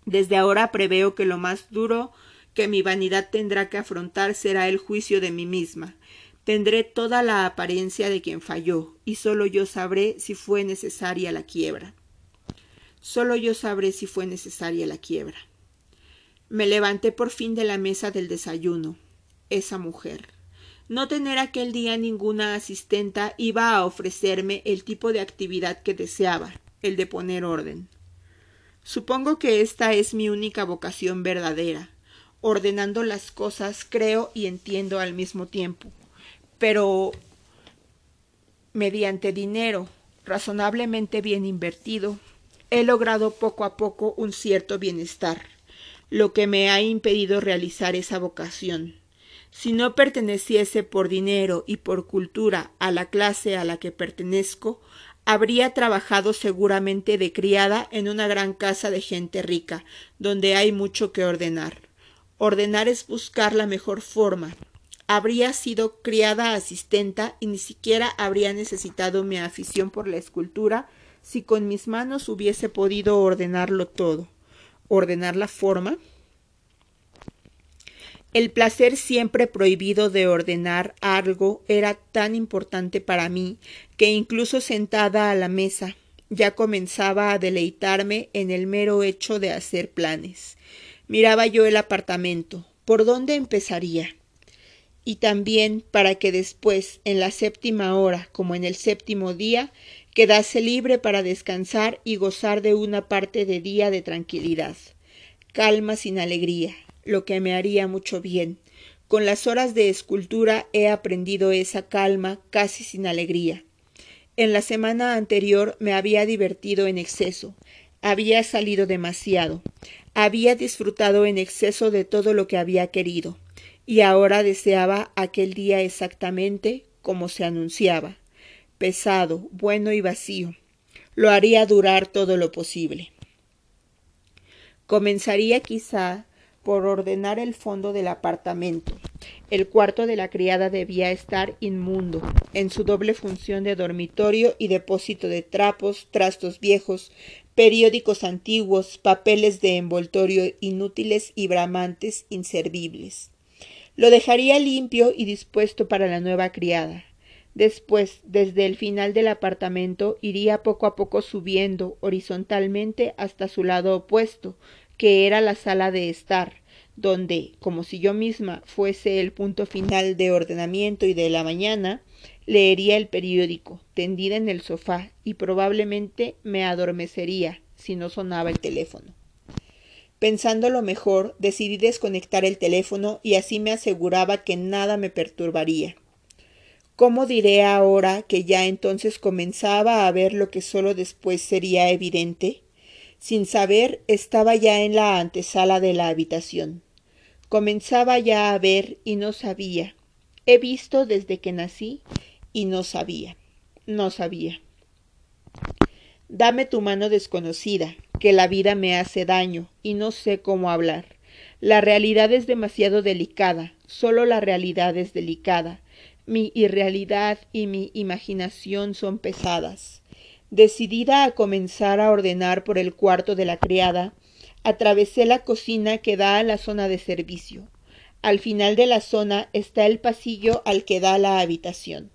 Desde ahora preveo que lo más duro que mi vanidad tendrá que afrontar será el juicio de mí misma. Tendré toda la apariencia de quien falló, y solo yo sabré si fue necesaria la quiebra. Solo yo sabré si fue necesaria la quiebra. Me levanté por fin de la mesa del desayuno. Esa mujer. No tener aquel día ninguna asistenta iba a ofrecerme el tipo de actividad que deseaba, el de poner orden. Supongo que esta es mi única vocación verdadera. Ordenando las cosas creo y entiendo al mismo tiempo. Pero mediante dinero razonablemente bien invertido, he logrado poco a poco un cierto bienestar, lo que me ha impedido realizar esa vocación. Si no perteneciese por dinero y por cultura a la clase a la que pertenezco, habría trabajado seguramente de criada en una gran casa de gente rica, donde hay mucho que ordenar. Ordenar es buscar la mejor forma. Habría sido criada asistenta y ni siquiera habría necesitado mi afición por la escultura si con mis manos hubiese podido ordenarlo todo. Ordenar la forma, el placer siempre prohibido de ordenar algo era tan importante para mí que incluso sentada a la mesa ya comenzaba a deleitarme en el mero hecho de hacer planes. Miraba yo el apartamento. ¿Por dónde empezaría? Y también para que después, en la séptima hora, como en el séptimo día, quedase libre para descansar y gozar de una parte de día de tranquilidad, calma sin alegría, lo que me haría mucho bien. Con las horas de escultura he aprendido esa calma casi sin alegría. En la semana anterior me había divertido en exceso, había salido demasiado, había disfrutado en exceso de todo lo que había querido, y ahora deseaba aquel día exactamente como se anunciaba, pesado, bueno y vacío. Lo haría durar todo lo posible. Comenzaría quizá por ordenar el fondo del apartamento. El cuarto de la criada debía estar inmundo, en su doble función de dormitorio y depósito de trapos, trastos viejos, periódicos antiguos, papeles de envoltorio inútiles y bramantes inservibles. Lo dejaría limpio y dispuesto para la nueva criada. Después, desde el final del apartamento, iría poco a poco subiendo horizontalmente hasta su lado opuesto, que era la sala de estar, donde, como si yo misma fuese el punto final de ordenamiento y de la mañana, leería el periódico, tendida en el sofá, y probablemente me adormecería si no sonaba el teléfono. Pensando lo mejor, decidí desconectar el teléfono y así me aseguraba que nada me perturbaría. ¿Cómo diré ahora que ya entonces comenzaba a ver lo que solo después sería evidente? Sin saber, estaba ya en la antesala de la habitación. Comenzaba ya a ver y no sabía. He visto desde que nací y no sabía. No sabía. Dame tu mano desconocida, que la vida me hace daño y no sé cómo hablar. La realidad es demasiado delicada, solo la realidad es delicada. Mi irrealidad y mi imaginación son pesadas. Decidida a comenzar a ordenar por el cuarto de la criada, atravesé la cocina que da a la zona de servicio. Al final de la zona está el pasillo al que da la habitación.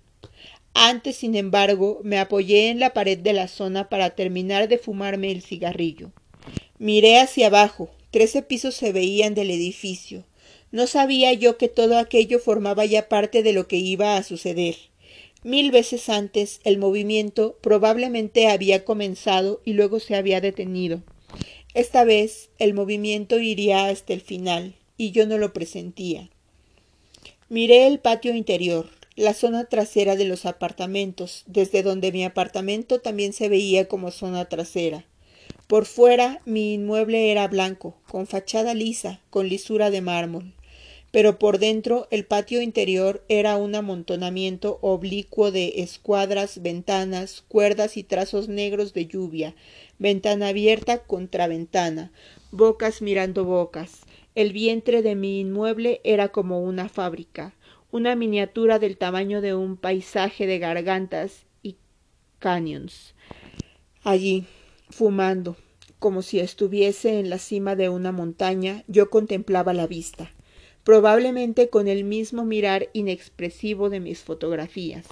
Antes, sin embargo, me apoyé en la pared de la zona para terminar de fumarme el cigarrillo. Miré hacia abajo. Trece pisos se veían del edificio. No sabía yo que todo aquello formaba ya parte de lo que iba a suceder. Mil veces antes el movimiento probablemente había comenzado y luego se había detenido. Esta vez el movimiento iría hasta el final, y yo no lo presentía. Miré el patio interior, la zona trasera de los apartamentos, desde donde mi apartamento también se veía como zona trasera. Por fuera mi inmueble era blanco, con fachada lisa, con lisura de mármol pero por dentro el patio interior era un amontonamiento oblicuo de escuadras, ventanas, cuerdas y trazos negros de lluvia, ventana abierta contra ventana, bocas mirando bocas. El vientre de mi inmueble era como una fábrica, una miniatura del tamaño de un paisaje de gargantas y canyons. Allí, fumando, como si estuviese en la cima de una montaña, yo contemplaba la vista probablemente con el mismo mirar inexpresivo de mis fotografías.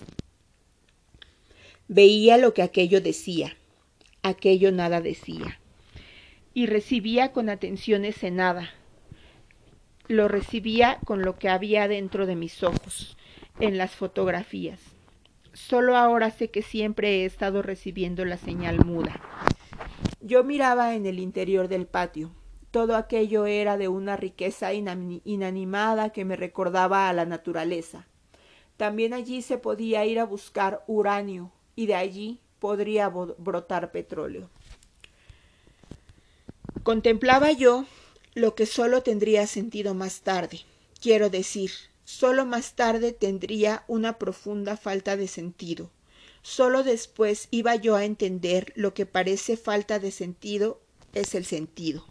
Veía lo que aquello decía, aquello nada decía, y recibía con atención nada. Lo recibía con lo que había dentro de mis ojos, en las fotografías. Solo ahora sé que siempre he estado recibiendo la señal muda. Yo miraba en el interior del patio, todo aquello era de una riqueza inanimada que me recordaba a la naturaleza. También allí se podía ir a buscar uranio y de allí podría brotar petróleo. Contemplaba yo lo que solo tendría sentido más tarde. Quiero decir, solo más tarde tendría una profunda falta de sentido. Solo después iba yo a entender lo que parece falta de sentido es el sentido.